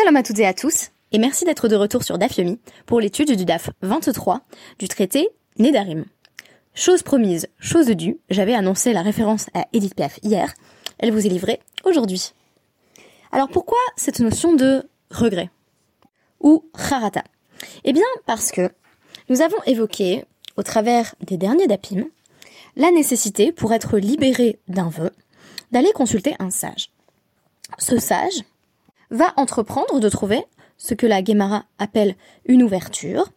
Shalom à toutes et à tous, et merci d'être de retour sur DAF Yomi pour l'étude du DAF 23 du traité Nedarim. Chose promise, chose due, j'avais annoncé la référence à Edith Piaf hier, elle vous est livrée aujourd'hui. Alors pourquoi cette notion de regret ou harata Eh bien parce que nous avons évoqué, au travers des derniers dapim, la nécessité pour être libéré d'un vœu d'aller consulter un sage. Ce sage va entreprendre de trouver ce que la Guémara appelle une ouverture,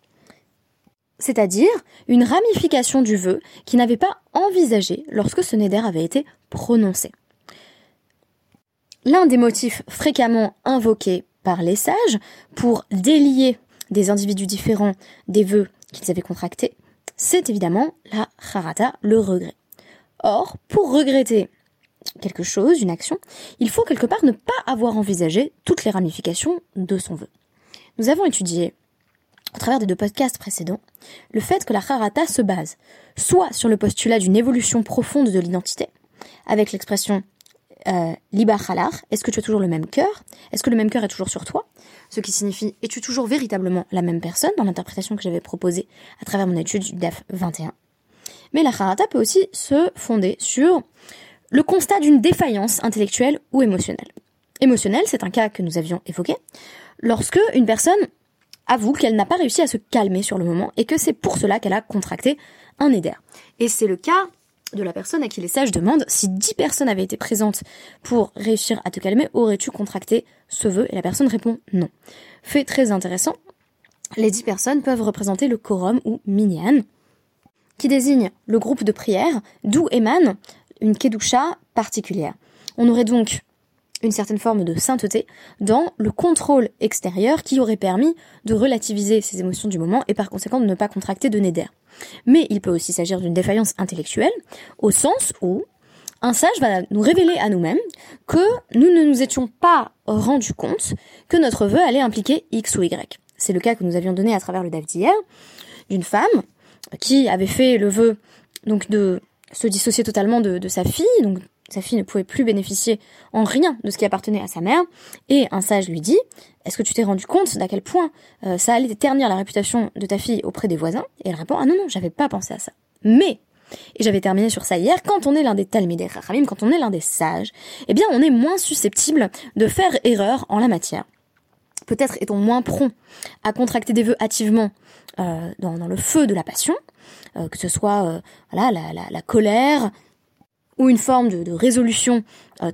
c'est-à-dire une ramification du vœu qui n'avait pas envisagé lorsque ce neder avait été prononcé. L'un des motifs fréquemment invoqués par les sages pour délier des individus différents des vœux qu'ils avaient contractés, c'est évidemment la harata, le regret. Or, pour regretter quelque chose, une action, il faut quelque part ne pas avoir envisagé toutes les ramifications de son vœu. Nous avons étudié, au travers des deux podcasts précédents, le fait que la harata se base soit sur le postulat d'une évolution profonde de l'identité, avec l'expression euh, est-ce que tu as toujours le même cœur? Est-ce que le même cœur est toujours sur toi? Ce qui signifie, es-tu toujours véritablement la même personne? Dans l'interprétation que j'avais proposée à travers mon étude du DAF 21 Mais la harata peut aussi se fonder sur le constat d'une défaillance intellectuelle ou émotionnelle. Émotionnelle, c'est un cas que nous avions évoqué, lorsque une personne avoue qu'elle n'a pas réussi à se calmer sur le moment et que c'est pour cela qu'elle a contracté un éder. Et c'est le cas de la personne à qui les sages demandent si dix personnes avaient été présentes pour réussir à te calmer, aurais-tu contracté ce vœu? Et la personne répond non. Fait très intéressant, les dix personnes peuvent représenter le quorum ou minyan, qui désigne le groupe de prière d'où émane une kedusha particulière. On aurait donc une certaine forme de sainteté dans le contrôle extérieur qui aurait permis de relativiser ses émotions du moment et par conséquent de ne pas contracter de néder. Mais il peut aussi s'agir d'une défaillance intellectuelle au sens où un sage va nous révéler à nous-mêmes que nous ne nous étions pas rendus compte que notre vœu allait impliquer X ou Y. C'est le cas que nous avions donné à travers le DAF d'hier d'une femme qui avait fait le vœu donc de se dissocier totalement de, sa fille, donc sa fille ne pouvait plus bénéficier en rien de ce qui appartenait à sa mère, et un sage lui dit, est-ce que tu t'es rendu compte d'à quel point euh, ça allait ternir la réputation de ta fille auprès des voisins? Et elle répond, ah non, non, j'avais pas pensé à ça. Mais, et j'avais terminé sur ça hier, quand on est l'un des talmidei rachamim, quand on est l'un des sages, eh bien on est moins susceptible de faire erreur en la matière. Peut-être est-on moins prompt à contracter des vœux hâtivement euh, dans, le feu de la passion, euh, que ce soit euh, la, colère ou une forme de, résolution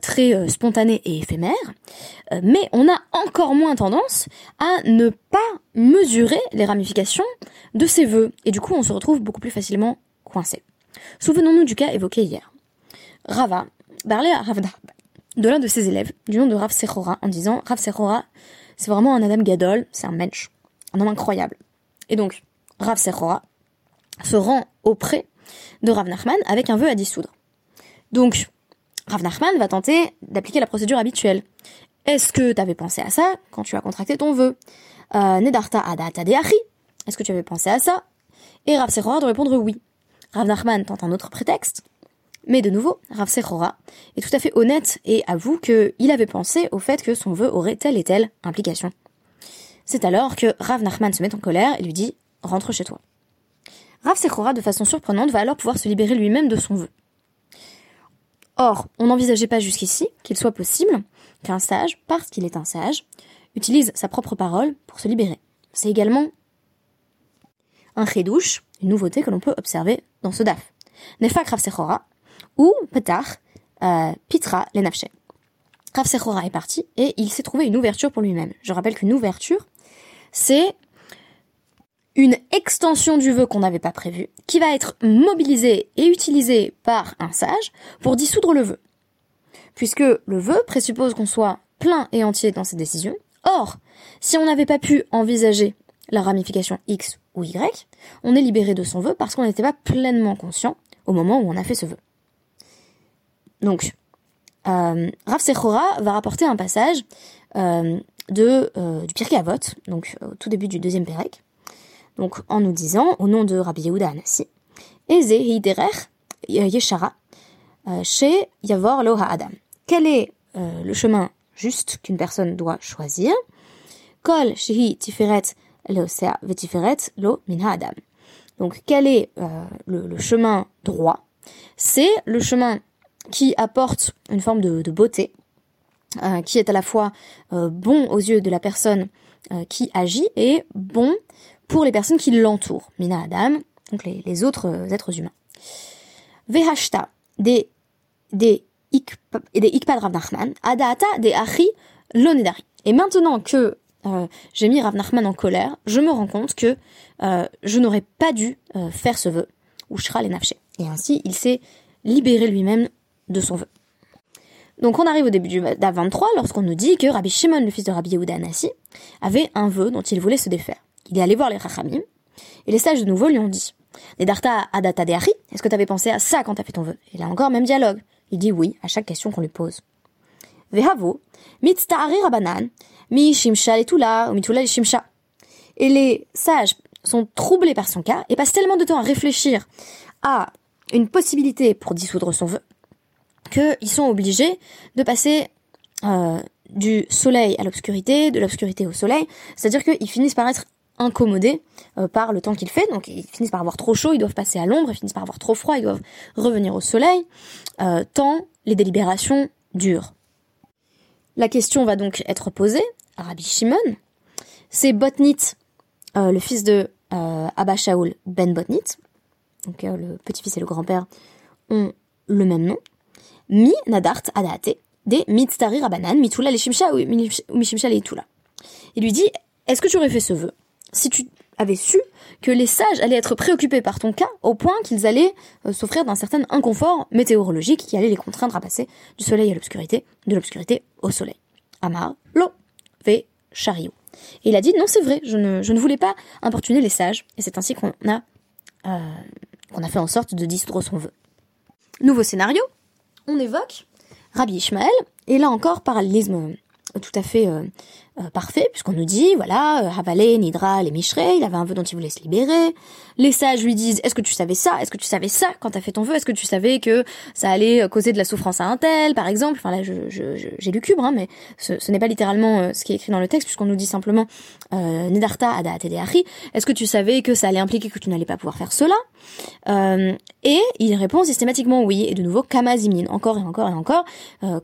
très spontanée et éphémère, mais on a encore moins tendance à ne pas mesurer les ramifications de ces vœux, et du coup on se retrouve beaucoup plus facilement coincé. Souvenons-nous du cas évoqué hier. Rava parlait à Rav de l'un de ses élèves, du nom de Rav Sechora, en disant Rav Sechora, c'est vraiment un Adam Gadol, c'est un mensch, un homme incroyable. Et donc, Rav Sechora se rend auprès de Rav Nachman avec un vœu à dissoudre. Donc, Rav Nachman va tenter d'appliquer la procédure habituelle. Est-ce que tu avais pensé à ça quand tu as contracté ton vœu? Euh, Nedarta adata deachi Est-ce que tu avais pensé à ça? Et Rav Sechora de répondre oui. Rav Nachman tente un autre prétexte. Mais de nouveau, Rav Sechora est tout à fait honnête et avoue qu'il avait pensé au fait que son vœu aurait telle et telle implication. C'est alors que Rav Nachman se met en colère et lui dit Rentre chez toi. Rav Sechora, de façon surprenante, va alors pouvoir se libérer lui-même de son vœu. Or, on n'envisageait pas jusqu'ici qu'il soit possible qu'un sage, parce qu'il est un sage, utilise sa propre parole pour se libérer. C'est également un chedouche, une nouveauté que l'on peut observer dans ce daf. Nefak Rav Sechora, ou Petar, euh, Pitra Lenafche. Rav Sechora est parti et il s'est trouvé une ouverture pour lui-même. Je rappelle qu'une ouverture, c'est une extension du vœu qu'on n'avait pas prévu, qui va être mobilisée et utilisée par un sage pour dissoudre le vœu. Puisque le vœu présuppose qu'on soit plein et entier dans ses décisions. Or, si on n'avait pas pu envisager la ramification X ou Y, on est libéré de son vœu parce qu'on n'était pas pleinement conscient au moment où on a fait ce vœu. Donc, euh, Rav va rapporter un passage euh, euh, du Pirkei Avot, donc au tout début du deuxième Pérec, donc en nous disant, au nom de Rabbi Yehuda Anassi, Eze hiderer yeshara euh, chez Yavor Loha Adam. Quel est euh, le chemin juste qu'une personne doit choisir? Kol shehi tiferet leosea vetiferet lo min adam. Donc quel est euh, le, chemin droit? C'est le chemin qui apporte une forme de, beauté, euh, qui est à la fois euh, bon aux yeux de la personne qui agit et bon pour les personnes qui l'entourent, mina adam, donc les, autres êtres humains. Vehashta, des des ikpad Rav Nachman, adata des achi lonedari. Et maintenant que euh, j'ai mis Rav Nachman en colère, je me rends compte que euh, je n'aurais pas dû euh, faire ce vœu, ou shra les Et ainsi, il s'est libéré lui-même de son vœu. Donc on arrive au début du DA 23 lorsqu'on nous dit que Rabbi Shimon, le fils de Rabbi Yehuda Anassi, avait un vœu dont il voulait se défaire. Il est allé voir les Rachamim, et les sages de nouveau lui ont dit adata de est-ce que tu avais pensé à ça quand tu as fait ton vœu? Et là encore, même dialogue. Il dit oui à chaque question qu'on lui pose. Vehavo, rabanan, mi shimsha ou mitula shimsha. Et les sages sont troublés par son cas et passent tellement de temps à réfléchir à une possibilité pour dissoudre son vœu qu'ils sont obligés de passer euh, du soleil à l'obscurité, de l'obscurité au soleil, c'est-à-dire qu'ils finissent par être incommodés euh, par le temps qu'il fait, donc ils finissent par avoir trop chaud, ils doivent passer à l'ombre, ils finissent par avoir trop froid, ils doivent revenir au soleil, euh, tant les délibérations durent. La question va donc être posée à Rabbi Shimon. C'est Botnit, le fils de Abba Shaul ben Botnit, donc le petit-fils et le grand-père ont le même nom. Mi Nadart Adate, de Mitztari Rabanan, Mitula Leshimsha ou Mishimsha Leitula. Il lui dit, est-ce que tu aurais fait ce vœu? Si tu avais su que les sages allaient être préoccupés par ton cas au point qu'ils allaient euh, souffrir d'un certain inconfort météorologique qui allait les contraindre à passer du soleil à l'obscurité, de l'obscurité au soleil. Amar, lo, ve, chariot. Et il a dit, non, c'est vrai, je ne, je ne voulais pas importuner les sages, et c'est ainsi qu'on a, euh, qu'on a fait en sorte de dissoudre son vœu. Nouveau scénario, on évoque Rabbi Ishmael, et là encore, parallélisme tout à fait euh, euh, parfait, puisqu'on nous dit, voilà, euh, Havalé, Nidra, les Mishrei, il avait un vœu dont il voulait se libérer. Les sages lui disent, est-ce que tu savais ça? Est-ce que tu savais ça quand t'as fait ton vœu? Est-ce que tu savais que ça allait causer de la souffrance à un tel, par exemple? Enfin là, j'ai je, je, lu cubre, hein, mais ce, n'est pas littéralement ce qui est écrit dans le texte, puisqu'on nous dit simplement, euh, Nidarta ada Est-ce que tu savais que ça allait impliquer que tu n'allais pas pouvoir faire cela? Et il répond systématiquement oui, et de nouveau, Kamazimin, encore et encore et encore.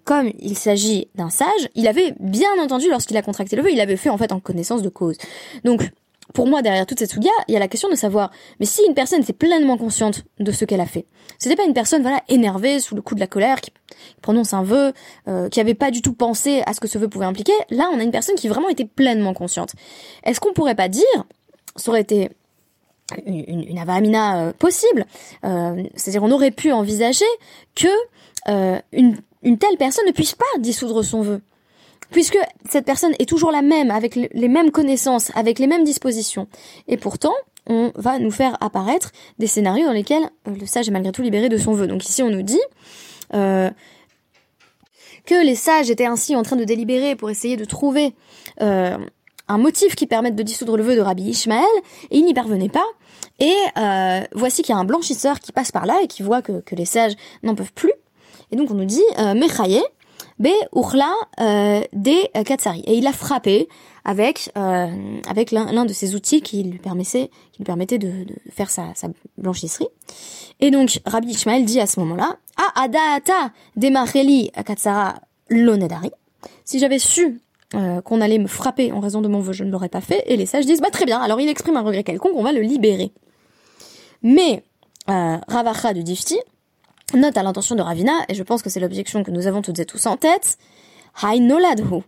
comme il s'agit d'un sage, il avait bien entendu lorsqu'il a contracté le vœu, il avait fait en fait en connaissance de cause. Donc, pour moi, derrière toute cette soudia, il y a la question de savoir, mais si une personne était pleinement consciente de ce qu'elle a fait, c'était pas une personne, voilà, énervée, sous le coup de la colère, qui, prononce un vœu, euh, qui avait pas du tout pensé à ce que ce vœu pouvait impliquer, là, on a une personne qui vraiment était pleinement consciente. Est-ce qu'on pourrait pas dire, ça aurait été une, avamina euh, possible, euh, c'est-à-dire on aurait pu envisager que une, une telle personne ne puisse pas dissoudre son vœu? Puisque cette personne est toujours la même, avec les mêmes connaissances, avec les mêmes dispositions. Et pourtant, on va nous faire apparaître des scénarios dans lesquels euh, le sage est malgré tout libéré de son vœu. Donc ici, on nous dit euh, que les sages étaient ainsi en train de délibérer pour essayer de trouver euh, un motif qui permette de dissoudre le vœu de Rabbi Ishmael, et ils n'y parvenaient pas. Et voici qu'il y a un blanchisseur qui passe par là et qui voit que, les sages n'en peuvent plus. Et donc on nous dit, euh, B Urla euh, des Katsari. Et il a frappé avec euh, avec l'un de ses outils qui lui permettait qui lui permettait de, faire sa, blanchisserie. Et donc Rabbi Ishmael dit à ce moment-là Ah Adaata Demareli Katsara Lonedari. Si j'avais su euh, qu'on allait me frapper en raison de mon vœu, je ne l'aurais pas fait. Et les sages disent bah très bien. Alors il exprime un regret quelconque, on va le libérer. Mais euh, Ravacha de Difti Note à l'intention de Ravina, et je pense que c'est l'objection que nous avons toutes et tous en tête, Hai Noladhu.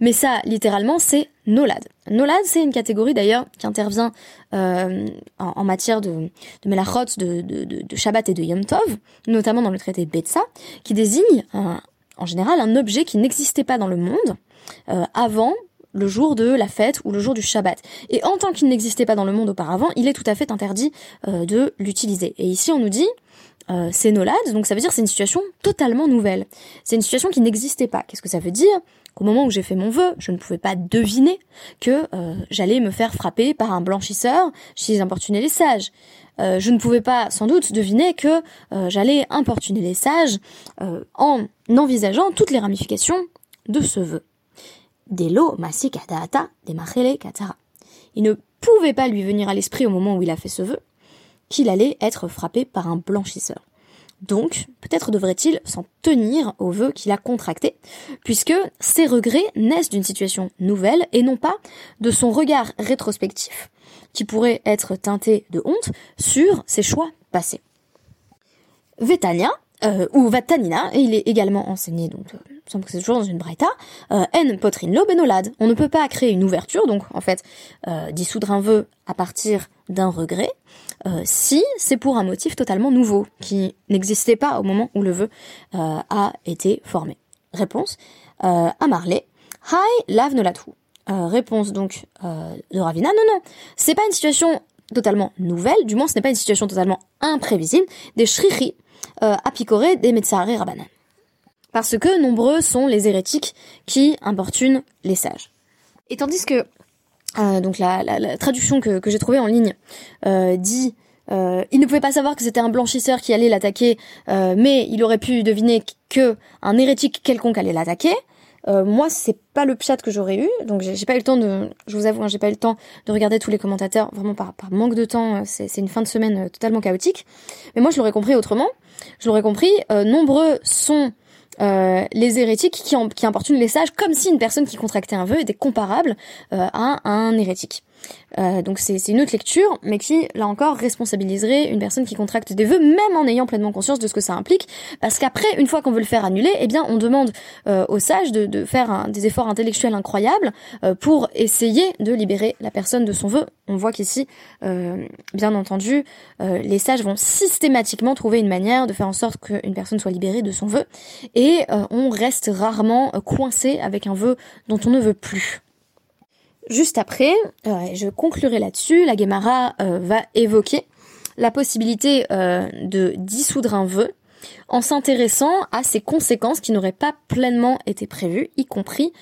Mais ça, littéralement, c'est Nolad. Nolad, c'est une catégorie d'ailleurs qui intervient euh, en, matière de, de melachot, de, de, de, Shabbat et de Yom Tov, notamment dans le traité Betsa, qui désigne en général un objet qui n'existait pas dans le monde euh, avant le jour de la fête ou le jour du Shabbat. Et en tant qu'il n'existait pas dans le monde auparavant, il est tout à fait interdit euh, de l'utiliser. Et ici, on nous dit, euh, Nolad, donc ça veut dire c'est une situation totalement nouvelle. C'est une situation qui n'existait pas. Qu'est-ce que ça veut dire? Qu'au moment où j'ai fait mon vœu, je ne pouvais pas deviner que euh, j'allais me faire frapper par un blanchisseur si importunais les sages. Euh, je ne pouvais pas sans doute deviner que j'allais importuner les sages en envisageant toutes les ramifications de ce vœu. Delo Masik Adata de Machele Katara. Il ne pouvait pas lui venir à l'esprit au moment où il a fait ce vœu qu'il allait être frappé par un blanchisseur. Donc, peut-être devrait-il s'en tenir au vœu qu'il a contracté, puisque ses regrets naissent d'une situation nouvelle et non pas de son regard rétrospectif, qui pourrait être teinté de honte sur ses choix passés. Vetania, euh, ou Vatanina, il est également enseigné, donc, c'est toujours dans une euh, benolad. On ne peut pas créer une ouverture, donc, en fait, euh, dissoudre un vœu à partir d'un regret, euh, si c'est pour un motif totalement nouveau, qui n'existait pas au moment où le vœu a été formé. Réponse, à Marley, Hi, lave no euh, réponse donc de Ravina, non, non, c'est pas une situation totalement nouvelle, du moins ce n'est pas une situation totalement imprévisible, des shrichi euh, à picorer des Metzahari Rabbanan. Parce que nombreux sont les hérétiques qui importunent les sages. Et tandis que euh, donc la, la, la, traduction que, que j'ai trouvée en ligne euh, dit euh, il ne pouvait pas savoir que c'était un blanchisseur qui allait l'attaquer, euh, mais il aurait pu deviner que un hérétique quelconque allait l'attaquer. Euh, moi, c'est pas le chat que j'aurais eu, donc j'ai pas eu le temps de, je vous avoue, hein, j'ai pas eu le temps de regarder tous les commentateurs, vraiment par, par manque de temps. C'est une fin de semaine totalement chaotique. Mais moi, je l'aurais compris autrement. Je l'aurais compris. nombreux sont euh, les hérétiques qui, qui importunent les sages comme si une personne qui contractait un vœu était comparable euh, à, un hérétique. Euh, donc c'est une autre lecture, mais qui, là encore, responsabiliserait une personne qui contracte des vœux, même en ayant pleinement conscience de ce que ça implique, parce qu'après, une fois qu'on veut le faire annuler, eh bien, on demande euh, aux sages de, faire des efforts intellectuels incroyables euh, pour essayer de libérer la personne de son vœu. On voit qu'ici, bien entendu, les sages vont systématiquement trouver une manière de faire en sorte qu'une personne soit libérée de son vœu, et on reste rarement coincé avec un vœu dont on ne veut plus. Juste après, euh, je conclurai là-dessus, la Gemara euh, va évoquer la possibilité euh, de dissoudre un vœu en s'intéressant à ses conséquences qui n'auraient pas pleinement été prévues, y compris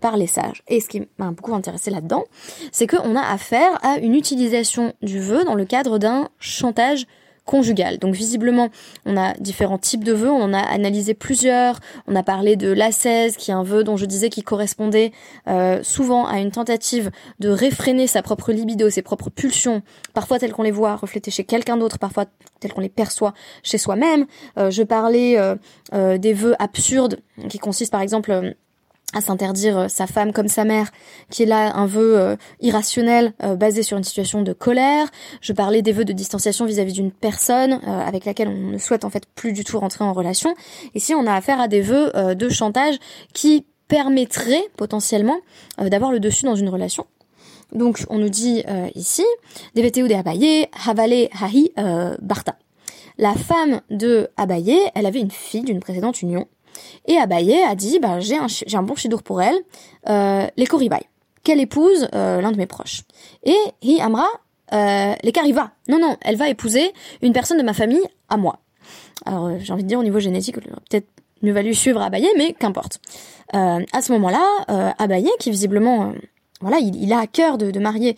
par les sages. Et ce qui m'a beaucoup intéressé là-dedans, c'est qu'on a affaire à une utilisation du vœu dans le cadre d'un chantage conjugale. Donc visiblement, on a différents types de vœux, on a analysé plusieurs, on a parlé de l'ascèse, qui est un vœu dont je disais qu'il correspondait euh, souvent à une tentative de réfréner sa propre libido, ses propres pulsions, parfois telles qu'on les voit reflétées chez quelqu'un d'autre, parfois telles qu'on les perçoit chez soi-même. Euh, je parlais euh, des vœux absurdes, qui consistent par exemple à s'interdire euh, sa femme comme sa mère, qui est là un vœu euh, irrationnel euh, basé sur une situation de colère. Je parlais des vœux de distanciation vis-à-vis d'une personne avec laquelle on ne souhaite en fait plus du tout rentrer en relation. Ici, on a affaire à des vœux de chantage qui permettraient potentiellement d'avoir le dessus dans une relation. Donc, on nous dit ici, Deveteu de Abaye, Havale Hahi Barta. La femme de Abaye, elle avait une fille d'une précédente union et Abaye a dit, bah, j'ai un, bon chidour pour elle, euh, les Koribai, qu'elle épouse euh, l'un de mes proches. Et Hi Amra, euh, les Kariva. Non, non, elle va épouser une personne de ma famille à moi. Alors, euh, j'ai envie de dire, au niveau génétique, peut-être mieux valu suivre Abaye, mais qu'importe. Euh, à ce moment-là, Abaye, qui visiblement... voilà, il, a à cœur de, de marier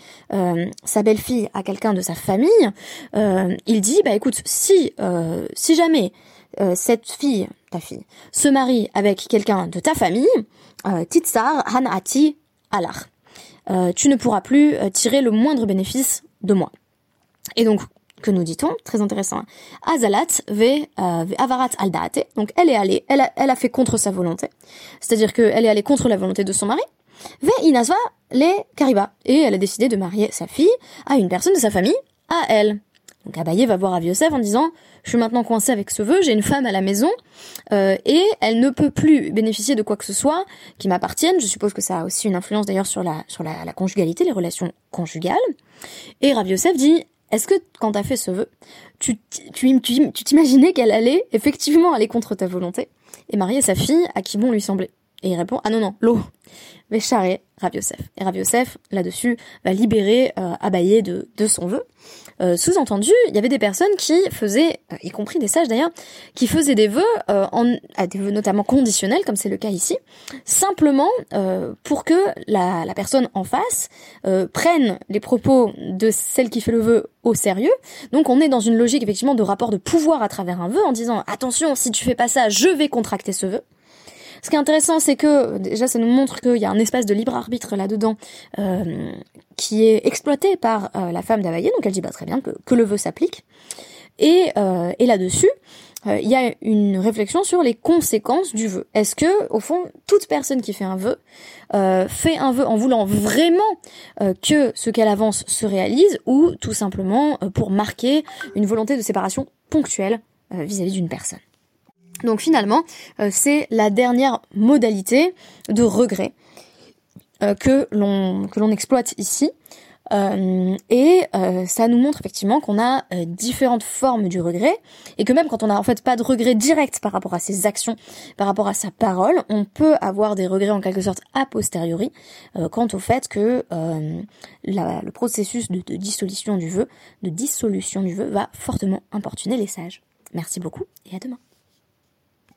sa belle-fille à quelqu'un de sa famille. il dit, bah écoute, si si jamais cette fille fille, se marie avec quelqu'un de ta famille, euh, Titsar Hanati Alar. Euh, tu ne pourras plus euh, tirer le moindre bénéfice de moi. Et donc, que nous dit-on? Très intéressant. Azalat ve avarat aldaate. Donc, elle est allée, elle a, fait contre sa volonté. C'est-à-dire qu'elle est allée contre la volonté de son mari. Ve inasva les kariba. Et elle a décidé de marier sa fille à une personne de sa famille, à elle. Donc Abaye va voir Aviosef en disant je suis maintenant coincé avec ce vœu, j'ai une femme à la maison euh, et elle ne peut plus bénéficier de quoi que ce soit qui m'appartienne. Je suppose que ça a aussi une influence d'ailleurs sur la sur la, conjugalité, les relations conjugales. Et Rav Yosef dit est-ce que quand t'as fait ce vœu, tu tu tu t'imaginais qu'elle allait effectivement aller contre ta volonté? Et marier sa fille à qui bon lui semblait Et il répond ah non non l'eau charrer Rav Yosef. Et Rav là-dessus, va libérer euh, de, de son vœu. Euh, Sous-entendu, il y avait des personnes qui faisaient, euh, y compris des sages d'ailleurs, qui faisaient des vœux, euh, en, des vœux notamment conditionnels, comme c'est le cas ici, simplement euh, pour que la, la, personne en face prenne les propos de celle qui fait le vœu au sérieux. Donc on est dans une logique effectivement de rapport de pouvoir à travers un vœu, en disant attention, si tu fais pas ça, je vais contracter ce vœu Ce qui est intéressant, c'est que déjà ça nous montre qu'il y a un espace de libre arbitre là-dedans euh, qui est exploité par euh, la femme d'Availlé, donc elle dit bah, très bien que, le vœu s'applique. Et, euh, là-dessus, il y a une réflexion sur les conséquences du vœu. Est-ce que, au fond, toute personne qui fait un vœu fait un vœu en voulant vraiment que ce qu'elle avance se réalise, ou tout simplement pour marquer une volonté de séparation ponctuelle vis-à-vis d'une personne? Donc finalement, c'est la dernière modalité de regret que l'on que l'on exploite ici. Euh, et euh, ça nous montre effectivement qu'on a euh, différentes formes du regret et que même quand on n'a en fait pas de regret direct par rapport à ses actions, par rapport à sa parole, on peut avoir des regrets en quelque sorte a posteriori quant au fait que le processus de, de dissolution du vœu, de dissolution du vœu va fortement importuner les sages. Merci beaucoup et à demain.